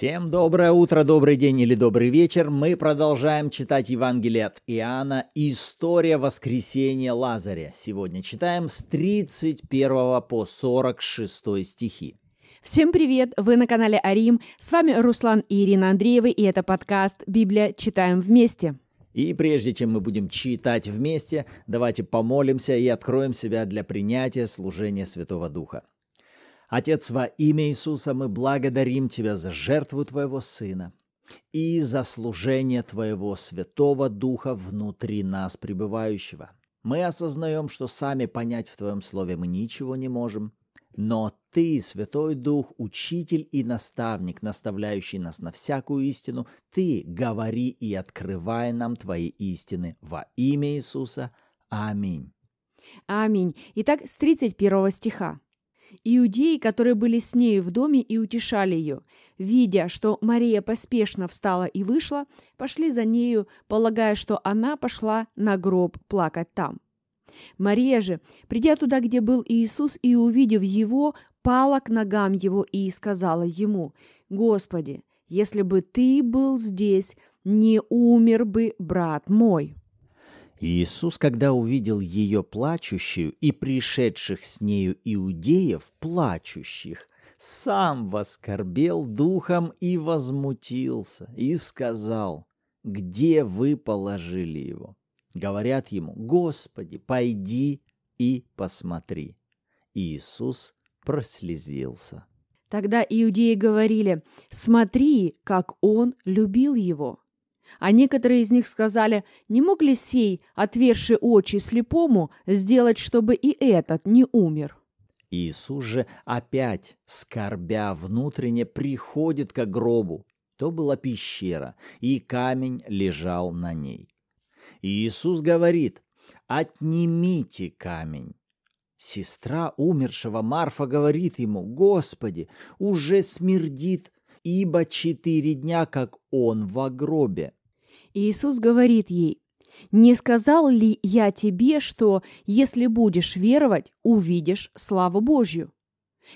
Всем доброе утро, добрый день или добрый вечер. Мы продолжаем читать Евангелие от Иоанна «История воскресения Лазаря». Сегодня читаем с 31 по 46 стихи. Всем привет! Вы на канале Арим. С вами Руслан и Ирина Андреевы, и это подкаст «Библия. Читаем вместе». И прежде чем мы будем читать вместе, давайте помолимся и откроем себя для принятия служения Святого Духа. Отец, во имя Иисуса мы благодарим Тебя за жертву Твоего Сына и за служение Твоего Святого Духа внутри нас пребывающего. Мы осознаем, что сами понять в Твоем Слове мы ничего не можем, но Ты, Святой Дух, Учитель и Наставник, наставляющий нас на всякую истину, Ты говори и открывай нам Твои истины во имя Иисуса. Аминь. Аминь. Итак, с 31 стиха. Иудеи, которые были с нею в доме и утешали ее, видя, что Мария поспешно встала и вышла, пошли за нею, полагая, что она пошла на гроб плакать там. Мария же, придя туда, где был Иисус, и увидев его, пала к ногам его и сказала ему, «Господи, если бы ты был здесь, не умер бы брат мой». Иисус, когда увидел ее плачущую и пришедших с нею иудеев плачущих, сам воскорбел духом и возмутился, и сказал, «Где вы положили его?» Говорят ему, «Господи, пойди и посмотри». Иисус прослезился. Тогда иудеи говорили, «Смотри, как он любил его». А некоторые из них сказали, не мог ли сей, отверши очи слепому, сделать, чтобы и этот не умер? Иисус же опять, скорбя внутренне, приходит к гробу. То была пещера, и камень лежал на ней. И Иисус говорит, «Отнимите камень». Сестра умершего Марфа говорит ему, «Господи, уже смердит, ибо четыре дня, как он в гробе». Иисус говорит ей, «Не сказал ли я тебе, что, если будешь веровать, увидишь славу Божью?»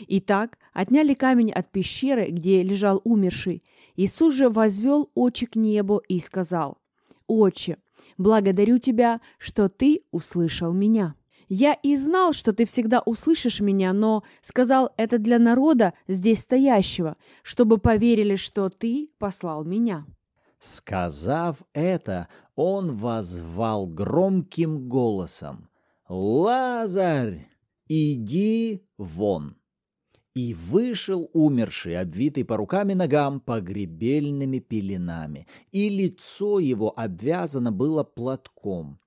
Итак, отняли камень от пещеры, где лежал умерший. Иисус же возвел очи к небу и сказал, «Отче, благодарю Тебя, что Ты услышал меня. Я и знал, что Ты всегда услышишь меня, но сказал это для народа, здесь стоящего, чтобы поверили, что Ты послал меня». Сказав это, он возвал громким голосом «Лазарь, иди вон!» И вышел умерший, обвитый по рукам и ногам погребельными пеленами, и лицо его обвязано было платком.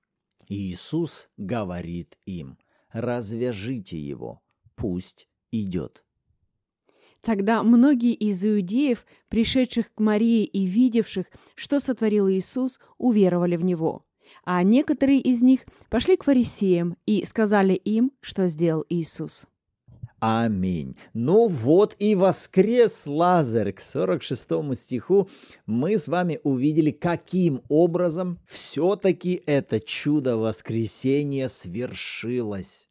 Иисус говорит им, развяжите его, пусть идет. Тогда многие из иудеев, пришедших к Марии и видевших, что сотворил Иисус, уверовали в Него. А некоторые из них пошли к фарисеям и сказали им, что сделал Иисус. Аминь. Ну вот и воскрес Лазарь. К 46 стиху мы с вами увидели, каким образом все-таки это чудо воскресения свершилось.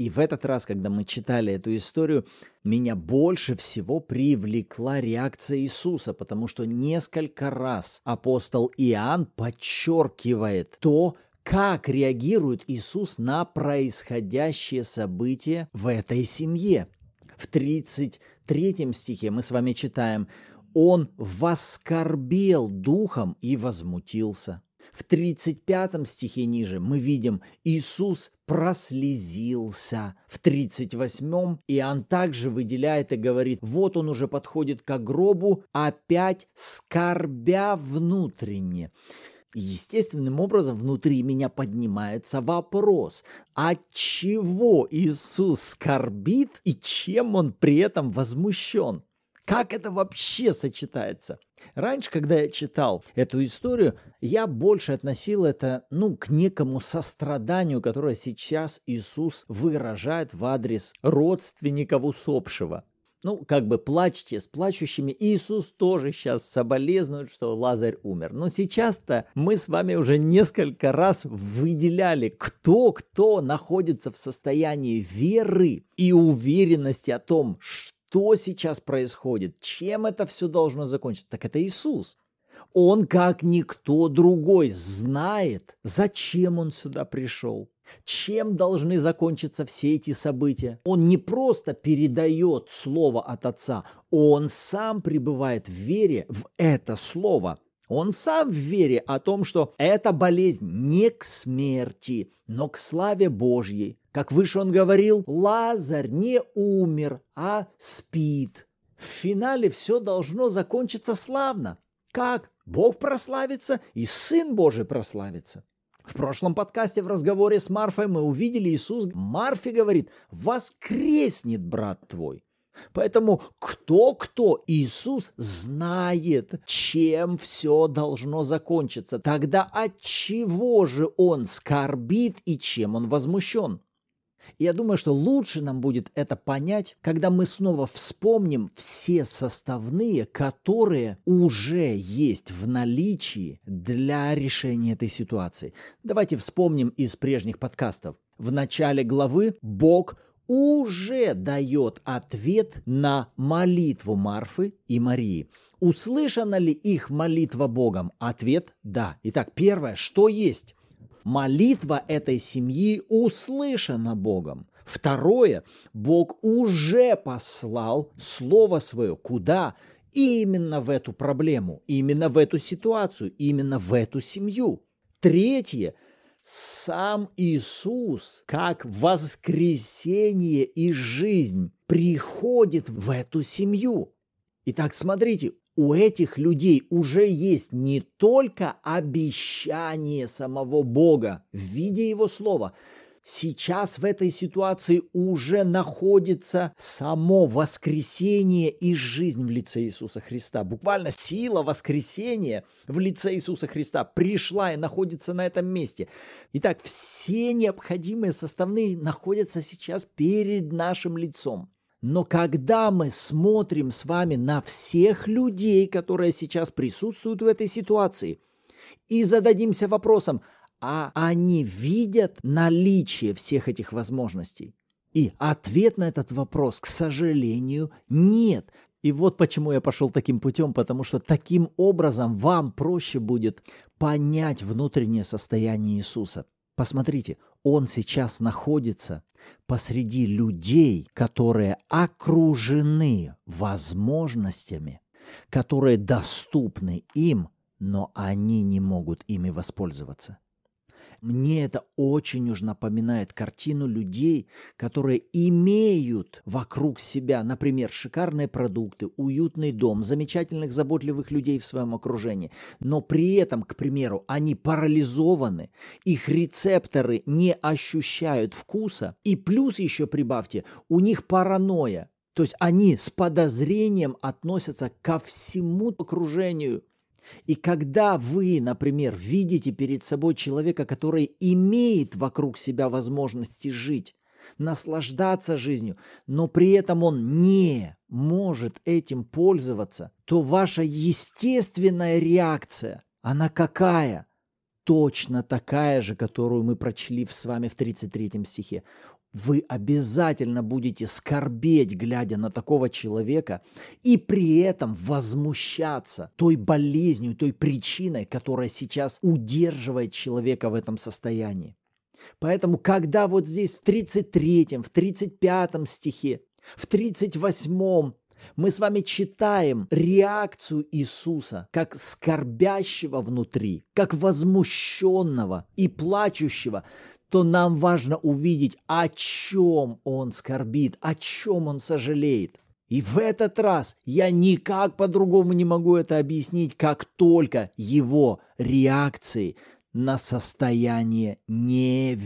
И в этот раз, когда мы читали эту историю, меня больше всего привлекла реакция Иисуса, потому что несколько раз апостол Иоанн подчеркивает то, как реагирует Иисус на происходящее событие в этой семье. В 33 стихе мы с вами читаем «Он воскорбел духом и возмутился». В 35 стихе ниже мы видим Иисус прослезился. В 38 Иоанн также выделяет и говорит, вот он уже подходит к гробу, опять скорбя внутренне. Естественным образом внутри меня поднимается вопрос, от чего Иисус скорбит и чем он при этом возмущен? Как это вообще сочетается? Раньше, когда я читал эту историю, я больше относил это, ну, к некому состраданию, которое сейчас Иисус выражает в адрес родственников усопшего. Ну, как бы плачьте с плачущими. Иисус тоже сейчас соболезнует, что Лазарь умер. Но сейчас-то мы с вами уже несколько раз выделяли, кто-кто находится в состоянии веры и уверенности о том, что что сейчас происходит, чем это все должно закончиться, так это Иисус. Он, как никто другой, знает, зачем он сюда пришел, чем должны закончиться все эти события. Он не просто передает слово от Отца, он сам пребывает в вере в это слово. Он сам в вере о том, что эта болезнь не к смерти, но к славе Божьей. Как выше он говорил, Лазарь не умер, а спит. В финале все должно закончиться славно. Как? Бог прославится и Сын Божий прославится. В прошлом подкасте в разговоре с Марфой мы увидели Иисус. Марфе говорит, воскреснет брат твой. Поэтому кто-кто Иисус знает, чем все должно закончиться. Тогда от чего же он скорбит и чем он возмущен? И я думаю, что лучше нам будет это понять, когда мы снова вспомним все составные, которые уже есть в наличии для решения этой ситуации. Давайте вспомним из прежних подкастов. В начале главы Бог уже дает ответ на молитву Марфы и Марии. Услышана ли их молитва Богом? Ответ – да. Итак, первое, что есть? Молитва этой семьи услышана Богом. Второе, Бог уже послал Слово Свое. Куда? Именно в эту проблему, именно в эту ситуацию, именно в эту семью. Третье, сам Иисус, как воскресение и жизнь, приходит в эту семью. Итак, смотрите, у этих людей уже есть не только обещание самого Бога в виде Его Слова, сейчас в этой ситуации уже находится само воскресение и жизнь в лице Иисуса Христа. Буквально сила воскресения в лице Иисуса Христа пришла и находится на этом месте. Итак, все необходимые составные находятся сейчас перед нашим лицом. Но когда мы смотрим с вами на всех людей, которые сейчас присутствуют в этой ситуации, и зададимся вопросом, а они видят наличие всех этих возможностей? И ответ на этот вопрос, к сожалению, нет. И вот почему я пошел таким путем, потому что таким образом вам проще будет понять внутреннее состояние Иисуса. Посмотрите, он сейчас находится посреди людей, которые окружены возможностями, которые доступны им, но они не могут ими воспользоваться. Мне это очень уж напоминает картину людей, которые имеют вокруг себя, например, шикарные продукты, уютный дом, замечательных заботливых людей в своем окружении, но при этом, к примеру, они парализованы, их рецепторы не ощущают вкуса, и плюс еще прибавьте, у них паранойя, то есть они с подозрением относятся ко всему окружению, и когда вы, например, видите перед собой человека, который имеет вокруг себя возможности жить, наслаждаться жизнью, но при этом он не может этим пользоваться, то ваша естественная реакция, она какая? Точно такая же, которую мы прочли с вами в 33 стихе вы обязательно будете скорбеть, глядя на такого человека, и при этом возмущаться той болезнью, той причиной, которая сейчас удерживает человека в этом состоянии. Поэтому, когда вот здесь в 33, в 35 стихе, в 38 мы с вами читаем реакцию Иисуса как скорбящего внутри, как возмущенного и плачущего, то нам важно увидеть, о чем он скорбит, о чем он сожалеет. И в этот раз я никак по-другому не могу это объяснить, как только его реакции на состояние неверия.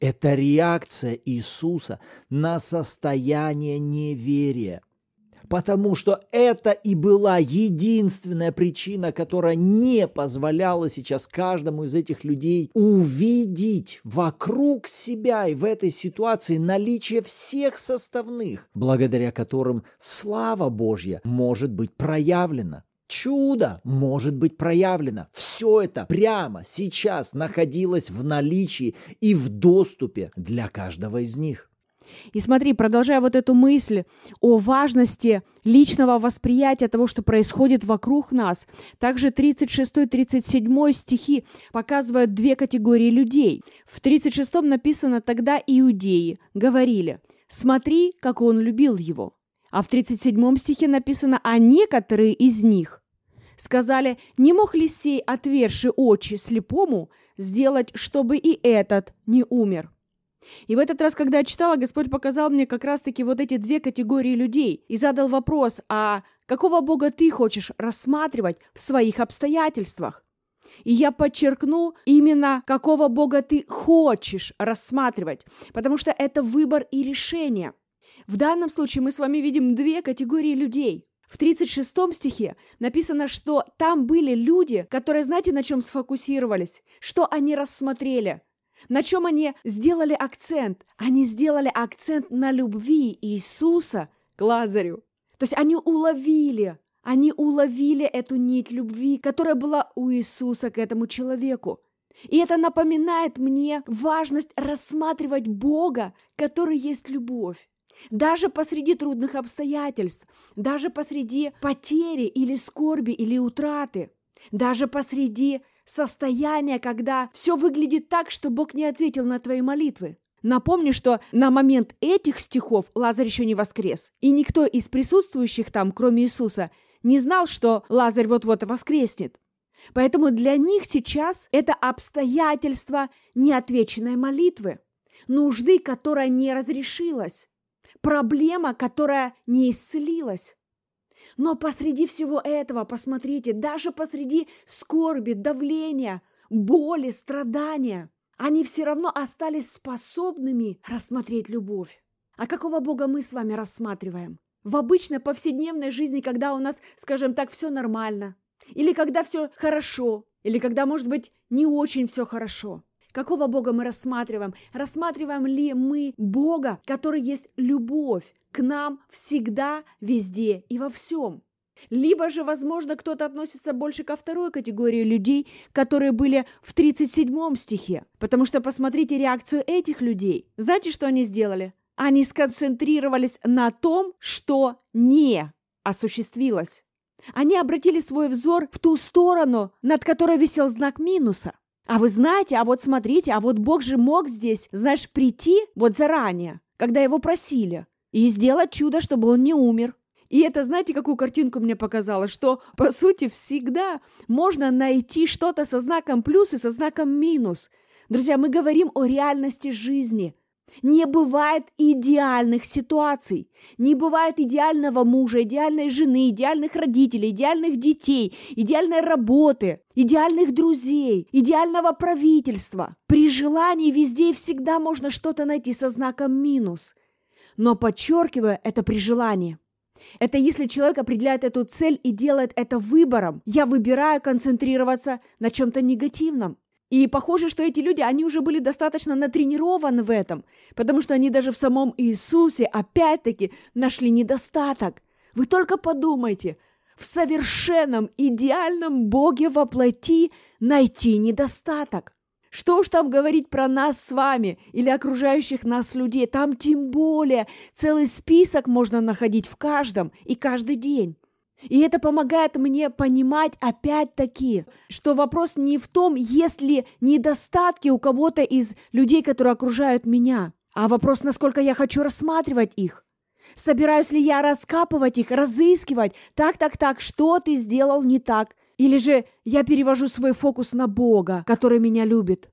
Это реакция Иисуса на состояние неверия потому что это и была единственная причина, которая не позволяла сейчас каждому из этих людей увидеть вокруг себя и в этой ситуации наличие всех составных, благодаря которым слава Божья может быть проявлена. Чудо может быть проявлено. Все это прямо сейчас находилось в наличии и в доступе для каждого из них. И смотри, продолжая вот эту мысль о важности личного восприятия того, что происходит вокруг нас, также 36-37 стихи показывают две категории людей. В 36 написано «Тогда иудеи говорили, смотри, как он любил его». А в 37 стихе написано «А некоторые из них сказали, не мог ли сей, отверши очи слепому, сделать, чтобы и этот не умер?» И в этот раз, когда я читала, Господь показал мне как раз-таки вот эти две категории людей и задал вопрос, а какого Бога ты хочешь рассматривать в своих обстоятельствах? И я подчеркну именно, какого Бога ты хочешь рассматривать, потому что это выбор и решение. В данном случае мы с вами видим две категории людей. В 36 стихе написано, что там были люди, которые, знаете, на чем сфокусировались, что они рассмотрели – на чем они сделали акцент? Они сделали акцент на любви Иисуса к Лазарю. То есть они уловили, они уловили эту нить любви, которая была у Иисуса к этому человеку. И это напоминает мне важность рассматривать Бога, который есть любовь. Даже посреди трудных обстоятельств, даже посреди потери или скорби или утраты, даже посреди состояние, когда все выглядит так, что Бог не ответил на твои молитвы. Напомню, что на момент этих стихов Лазарь еще не воскрес, и никто из присутствующих там, кроме Иисуса, не знал, что Лазарь вот-вот воскреснет. Поэтому для них сейчас это обстоятельство неотвеченной молитвы, нужды, которая не разрешилась, проблема, которая не исцелилась. Но посреди всего этого, посмотрите, даже посреди скорби, давления, боли, страдания, они все равно остались способными рассмотреть любовь. А какого Бога мы с вами рассматриваем? В обычной повседневной жизни, когда у нас, скажем так, все нормально, или когда все хорошо, или когда, может быть, не очень все хорошо. Какого Бога мы рассматриваем? Рассматриваем ли мы Бога, который есть любовь к нам всегда, везде и во всем? Либо же, возможно, кто-то относится больше ко второй категории людей, которые были в 37 стихе. Потому что посмотрите реакцию этих людей. Знаете, что они сделали? Они сконцентрировались на том, что не осуществилось. Они обратили свой взор в ту сторону, над которой висел знак минуса. А вы знаете, а вот смотрите, а вот Бог же мог здесь, знаешь, прийти вот заранее, когда его просили, и сделать чудо, чтобы он не умер. И это, знаете, какую картинку мне показало, что, по сути, всегда можно найти что-то со знаком плюс и со знаком минус. Друзья, мы говорим о реальности жизни – не бывает идеальных ситуаций, не бывает идеального мужа, идеальной жены, идеальных родителей, идеальных детей, идеальной работы, идеальных друзей, идеального правительства. При желании везде и всегда можно что-то найти со знаком минус. Но подчеркиваю, это при желании. Это если человек определяет эту цель и делает это выбором. Я выбираю концентрироваться на чем-то негативном. И похоже, что эти люди, они уже были достаточно натренированы в этом, потому что они даже в самом Иисусе опять-таки нашли недостаток. Вы только подумайте, в совершенном, идеальном Боге во плоти найти недостаток. Что уж там говорить про нас с вами или окружающих нас людей, там тем более целый список можно находить в каждом и каждый день. И это помогает мне понимать опять-таки, что вопрос не в том, есть ли недостатки у кого-то из людей, которые окружают меня, а вопрос, насколько я хочу рассматривать их. Собираюсь ли я раскапывать их, разыскивать? Так, так, так, что ты сделал не так? Или же я перевожу свой фокус на Бога, который меня любит?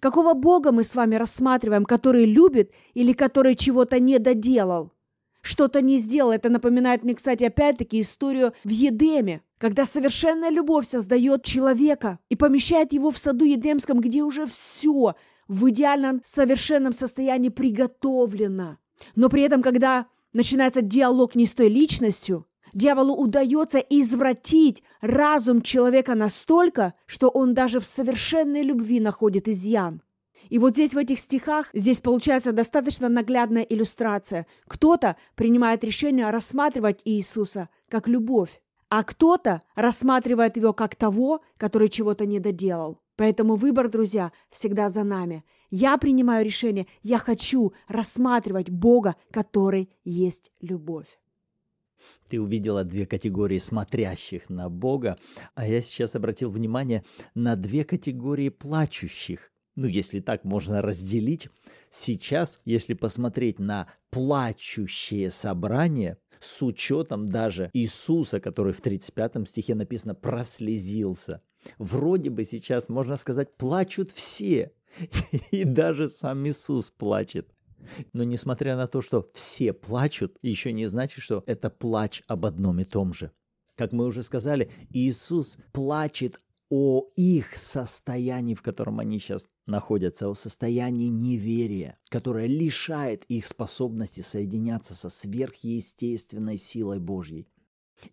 Какого Бога мы с вами рассматриваем, который любит или который чего-то не доделал? Что-то не сделал. Это напоминает мне, кстати, опять-таки историю в Едеме, когда совершенная любовь создает человека и помещает его в саду Едемском, где уже все в идеальном совершенном состоянии приготовлено. Но при этом, когда начинается диалог не с той личностью, дьяволу удается извратить разум человека настолько, что он даже в совершенной любви находит изъян. И вот здесь, в этих стихах, здесь получается достаточно наглядная иллюстрация. Кто-то принимает решение рассматривать Иисуса как любовь, а кто-то рассматривает его как того, который чего-то не доделал. Поэтому выбор, друзья, всегда за нами. Я принимаю решение, я хочу рассматривать Бога, который есть любовь. Ты увидела две категории смотрящих на Бога, а я сейчас обратил внимание на две категории плачущих. Ну, если так можно разделить. Сейчас, если посмотреть на плачущее собрание, с учетом даже Иисуса, который в 35 стихе написано «прослезился», вроде бы сейчас, можно сказать, плачут все. И даже сам Иисус плачет. Но несмотря на то, что все плачут, еще не значит, что это плач об одном и том же. Как мы уже сказали, Иисус плачет о их состоянии, в котором они сейчас находятся, о состоянии неверия, которое лишает их способности соединяться со сверхъестественной силой Божьей.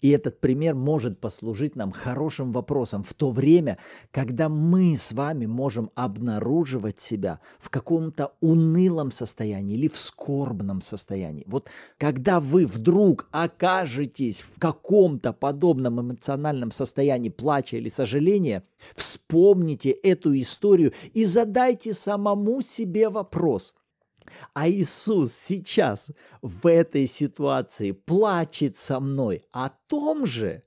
И этот пример может послужить нам хорошим вопросом в то время, когда мы с вами можем обнаруживать себя в каком-то унылом состоянии или в скорбном состоянии. Вот когда вы вдруг окажетесь в каком-то подобном эмоциональном состоянии плача или сожаления, вспомните эту историю и задайте самому себе вопрос – а Иисус сейчас в этой ситуации плачет со мной о том же,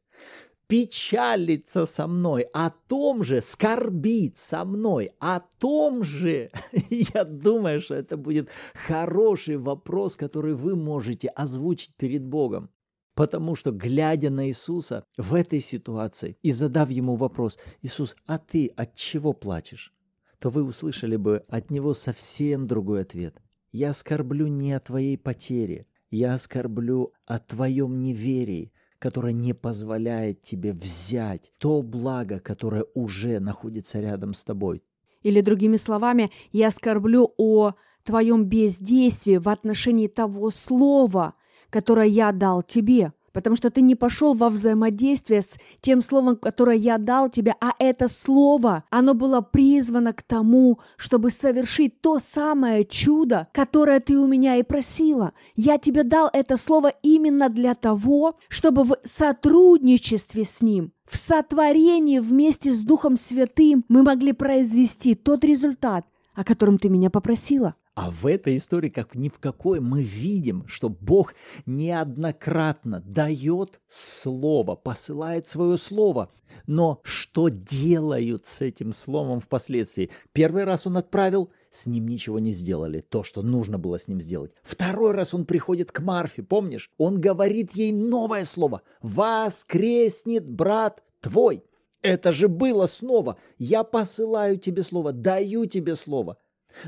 печалится со мной, о том же, скорбит со мной, о том же. Я думаю, что это будет хороший вопрос, который вы можете озвучить перед Богом. Потому что, глядя на Иисуса в этой ситуации и задав ему вопрос, Иисус, а ты от чего плачешь? то вы услышали бы от него совсем другой ответ. Я скорблю не о твоей потере, я скорблю о твоем неверии, которое не позволяет тебе взять то благо, которое уже находится рядом с тобой. Или другими словами, я скорблю о твоем бездействии в отношении того слова, которое я дал тебе потому что ты не пошел во взаимодействие с тем словом, которое я дал тебе, а это слово, оно было призвано к тому, чтобы совершить то самое чудо, которое ты у меня и просила. Я тебе дал это слово именно для того, чтобы в сотрудничестве с ним в сотворении вместе с Духом Святым мы могли произвести тот результат, о котором ты меня попросила. А в этой истории, как ни в какой, мы видим, что Бог неоднократно дает слово, посылает свое слово. Но что делают с этим словом впоследствии? Первый раз он отправил, с ним ничего не сделали, то, что нужно было с ним сделать. Второй раз он приходит к Марфе, помнишь? Он говорит ей новое слово. «Воскреснет брат твой». Это же было снова. Я посылаю тебе слово, даю тебе слово.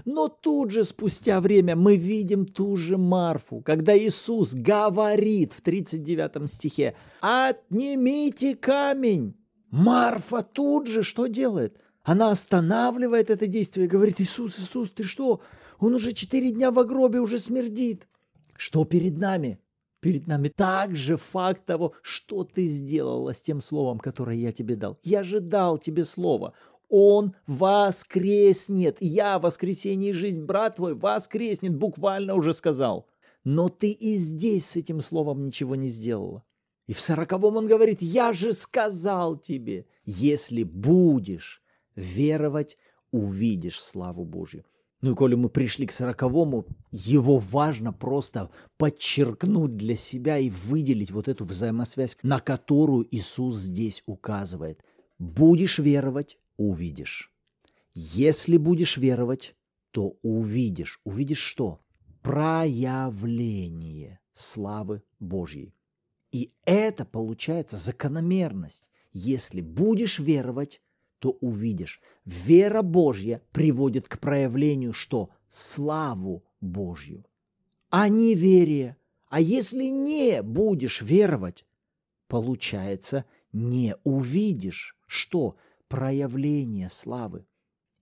Но тут же, спустя время, мы видим ту же Марфу, когда Иисус говорит в 39 стихе «Отнимите камень!» Марфа тут же что делает? Она останавливает это действие и говорит «Иисус, Иисус, ты что? Он уже четыре дня в гробе, уже смердит!» Что перед нами? Перед нами также факт того, что ты сделала с тем словом, которое я тебе дал. Я же дал тебе слово. Он воскреснет. Я воскресение и жизнь, брат твой, воскреснет, буквально уже сказал. Но ты и здесь с этим словом ничего не сделала. И в сороковом он говорит, я же сказал тебе, если будешь веровать, увидишь славу Божью. Ну и коли мы пришли к сороковому, его важно просто подчеркнуть для себя и выделить вот эту взаимосвязь, на которую Иисус здесь указывает. Будешь веровать, увидишь. Если будешь веровать, то увидишь. Увидишь что? Проявление славы Божьей. И это получается закономерность. Если будешь веровать, то увидишь. Вера Божья приводит к проявлению что? Славу Божью. А неверие. А если не будешь веровать, получается, не увидишь. Что? Проявление славы.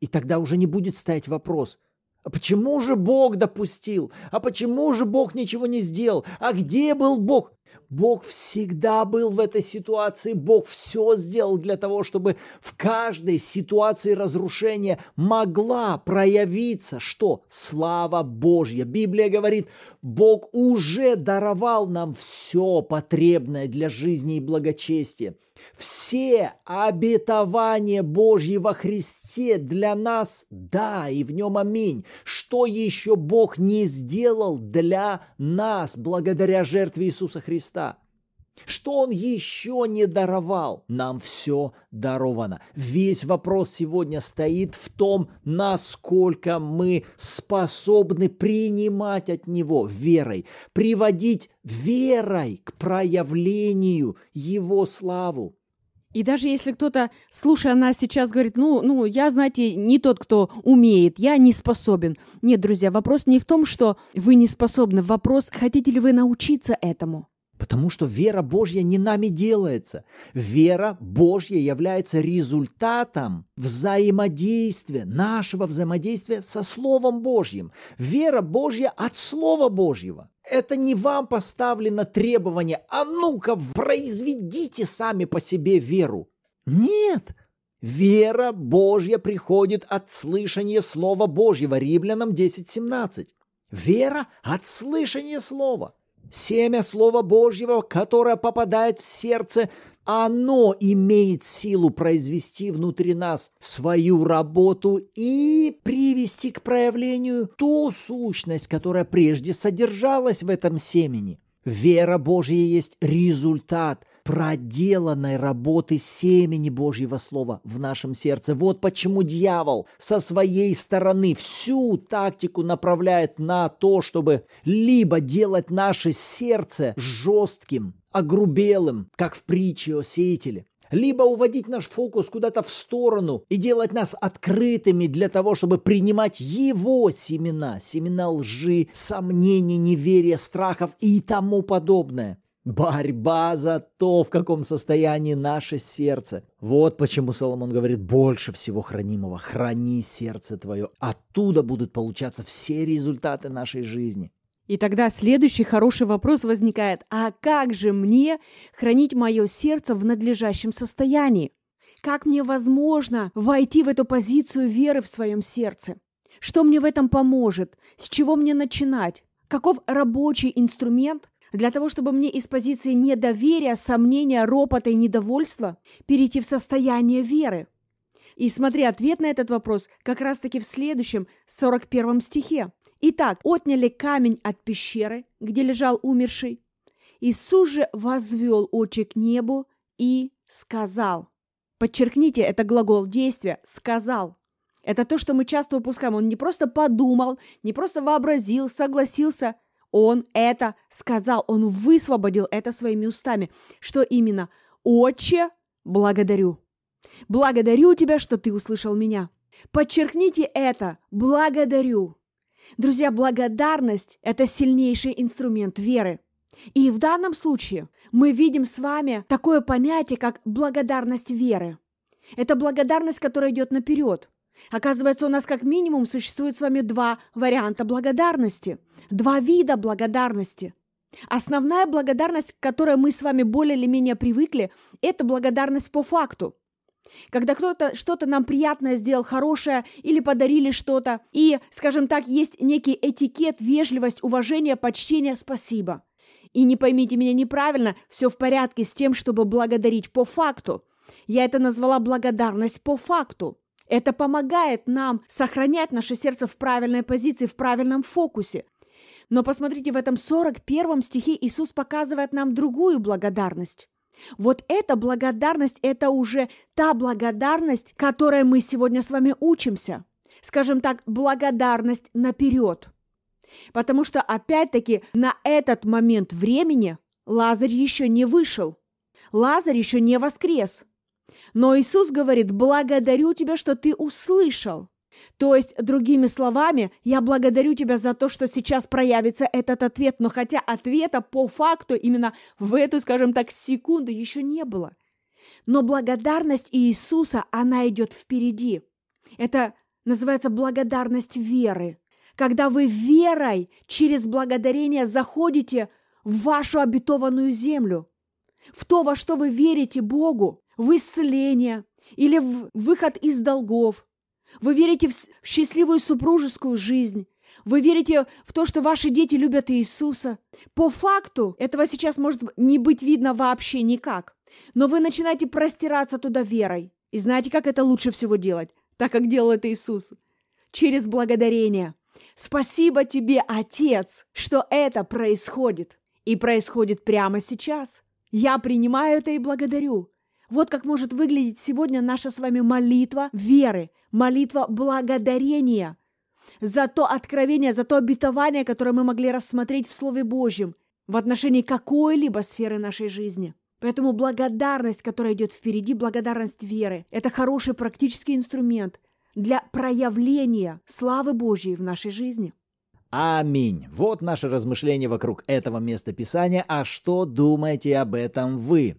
И тогда уже не будет стоять вопрос, а почему же Бог допустил? А почему же Бог ничего не сделал? А где был Бог? Бог всегда был в этой ситуации, Бог все сделал для того, чтобы в каждой ситуации разрушения могла проявиться, что? Слава Божья. Библия говорит, Бог уже даровал нам все потребное для жизни и благочестия. Все обетования Божьи во Христе для нас, да, и в нем аминь. Что еще Бог не сделал для нас благодаря жертве Иисуса Христа? Что Он еще не даровал? Нам все даровано. Весь вопрос сегодня стоит в том, насколько мы способны принимать от Него верой, приводить верой к проявлению Его славу. И даже если кто-то, слушая нас сейчас, говорит, ну, ну, я, знаете, не тот, кто умеет, я не способен. Нет, друзья, вопрос не в том, что вы не способны, вопрос, хотите ли вы научиться этому. Потому что вера Божья не нами делается. Вера Божья является результатом взаимодействия, нашего взаимодействия со Словом Божьим. Вера Божья от Слова Божьего. Это не вам поставлено требование, а ну-ка произведите сами по себе веру. Нет, вера Божья приходит от слышания Слова Божьего. Римлянам 10.17. Вера от слышания Слова. Семя Слова Божьего, которое попадает в сердце, оно имеет силу произвести внутри нас свою работу и привести к проявлению ту сущность, которая прежде содержалась в этом семени. Вера Божья есть результат проделанной работы семени Божьего Слова в нашем сердце. Вот почему дьявол со своей стороны всю тактику направляет на то, чтобы либо делать наше сердце жестким, огрубелым, как в притче о сеятеле, либо уводить наш фокус куда-то в сторону и делать нас открытыми для того, чтобы принимать его семена, семена лжи, сомнений, неверия, страхов и тому подобное. Борьба за то, в каком состоянии наше сердце. Вот почему Соломон говорит, больше всего хранимого, храни сердце твое. Оттуда будут получаться все результаты нашей жизни. И тогда следующий хороший вопрос возникает, а как же мне хранить мое сердце в надлежащем состоянии? Как мне возможно войти в эту позицию веры в своем сердце? Что мне в этом поможет? С чего мне начинать? Каков рабочий инструмент для того, чтобы мне из позиции недоверия, сомнения, ропота и недовольства перейти в состояние веры? И смотри, ответ на этот вопрос как раз-таки в следующем 41 стихе. Итак, отняли камень от пещеры, где лежал умерший. Иисус же возвел очи к небу и сказал. Подчеркните, это глагол действия «сказал». Это то, что мы часто упускаем. Он не просто подумал, не просто вообразил, согласился. Он это сказал, он высвободил это своими устами. Что именно? «Отче, благодарю». Благодарю тебя, что ты услышал меня. Подчеркните это. Благодарю. Друзья, благодарность – это сильнейший инструмент веры. И в данном случае мы видим с вами такое понятие, как благодарность веры. Это благодарность, которая идет наперед. Оказывается, у нас как минимум существует с вами два варианта благодарности, два вида благодарности. Основная благодарность, к которой мы с вами более или менее привыкли, это благодарность по факту. Когда кто-то что-то нам приятное сделал, хорошее, или подарили что-то, и, скажем так, есть некий этикет, вежливость, уважение, почтение, спасибо. И не поймите меня неправильно, все в порядке с тем, чтобы благодарить по факту. Я это назвала благодарность по факту. Это помогает нам сохранять наше сердце в правильной позиции, в правильном фокусе. Но посмотрите, в этом 41 стихе Иисус показывает нам другую благодарность. Вот эта благодарность – это уже та благодарность, которой мы сегодня с вами учимся. Скажем так, благодарность наперед. Потому что, опять-таки, на этот момент времени Лазарь еще не вышел. Лазарь еще не воскрес. Но Иисус говорит, благодарю тебя, что ты услышал. То есть, другими словами, я благодарю тебя за то, что сейчас проявится этот ответ, но хотя ответа по факту именно в эту, скажем так, секунду еще не было. Но благодарность Иисуса, она идет впереди. Это называется благодарность веры. Когда вы верой через благодарение заходите в вашу обетованную землю, в то, во что вы верите Богу, в исцеление или в выход из долгов. Вы верите в счастливую супружескую жизнь. Вы верите в то, что ваши дети любят Иисуса. По факту этого сейчас может не быть видно вообще никак. Но вы начинаете простираться туда верой. И знаете, как это лучше всего делать? Так, как делал это Иисус. Через благодарение. Спасибо тебе, Отец, что это происходит. И происходит прямо сейчас. Я принимаю это и благодарю. Вот как может выглядеть сегодня наша с вами молитва веры, молитва благодарения за то откровение, за то обетование, которое мы могли рассмотреть в Слове Божьем в отношении какой-либо сферы нашей жизни. Поэтому благодарность, которая идет впереди, благодарность веры, это хороший практический инструмент для проявления славы Божьей в нашей жизни. Аминь. Вот наше размышление вокруг этого места Писания. А что думаете об этом вы?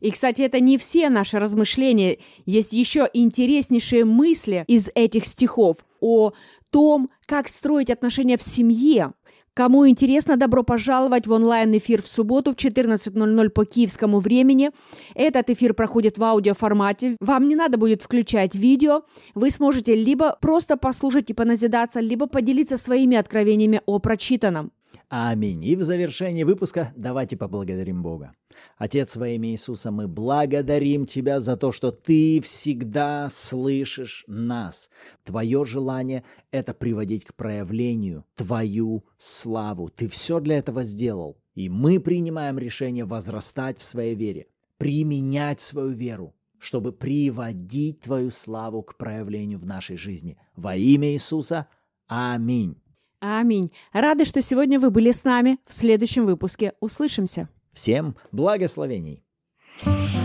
И, кстати, это не все наши размышления. Есть еще интереснейшие мысли из этих стихов о том, как строить отношения в семье, Кому интересно, добро пожаловать в онлайн-эфир в субботу в 14.00 по киевскому времени. Этот эфир проходит в аудиоформате. Вам не надо будет включать видео. Вы сможете либо просто послушать и поназидаться, либо поделиться своими откровениями о прочитанном. Аминь. И в завершении выпуска давайте поблагодарим Бога. Отец во имя Иисуса, мы благодарим Тебя за то, что Ты всегда слышишь нас. Твое желание – это приводить к проявлению Твою славу. Ты все для этого сделал. И мы принимаем решение возрастать в своей вере, применять свою веру, чтобы приводить Твою славу к проявлению в нашей жизни. Во имя Иисуса – Аминь. Аминь. Рады, что сегодня вы были с нами. В следующем выпуске услышимся. Всем благословений. thank you